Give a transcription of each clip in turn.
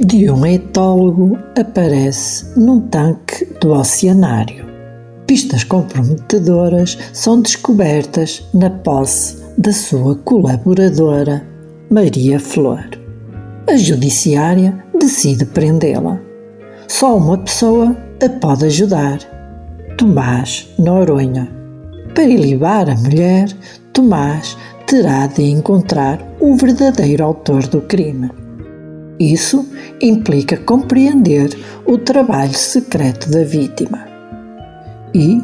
de um etólogo aparece num tanque do oceanário. Pistas comprometedoras são descobertas na posse da sua colaboradora, Maria Flor. A judiciária decide prendê-la. Só uma pessoa a pode ajudar: Tomás Noronha. Para ilibar a mulher, Tomás terá de encontrar o verdadeiro autor do crime. Isso implica compreender o trabalho secreto da vítima e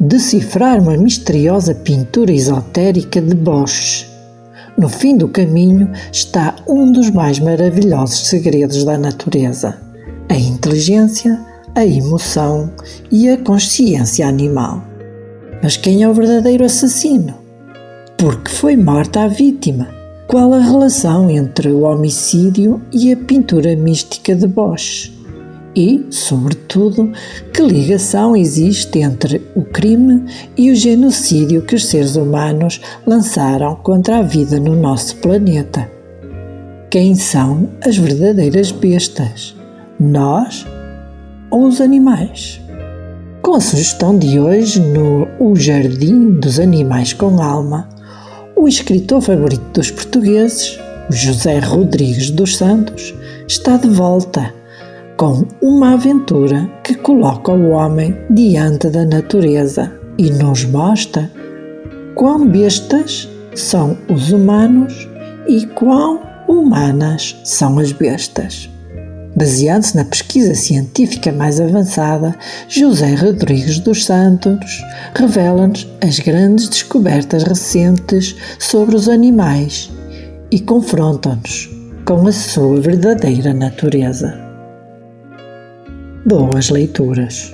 decifrar uma misteriosa pintura esotérica de Bosch. No fim do caminho está um dos mais maravilhosos segredos da natureza: a inteligência, a emoção e a consciência animal. Mas quem é o verdadeiro assassino? Por que foi morta a vítima? Qual a relação entre o homicídio e a pintura mística de Bosch? E, sobretudo, que ligação existe entre o crime e o genocídio que os seres humanos lançaram contra a vida no nosso planeta? Quem são as verdadeiras bestas? Nós ou os animais? Com a sugestão de hoje no O Jardim dos Animais com Alma, o escritor favorito dos portugueses, José Rodrigues dos Santos, está de volta com uma aventura que coloca o homem diante da natureza e nos mostra quão bestas são os humanos e quão humanas são as bestas. Baseando-se na pesquisa científica mais avançada, José Rodrigues dos Santos revela-nos as grandes descobertas recentes sobre os animais e confronta-nos com a sua verdadeira natureza. Boas leituras!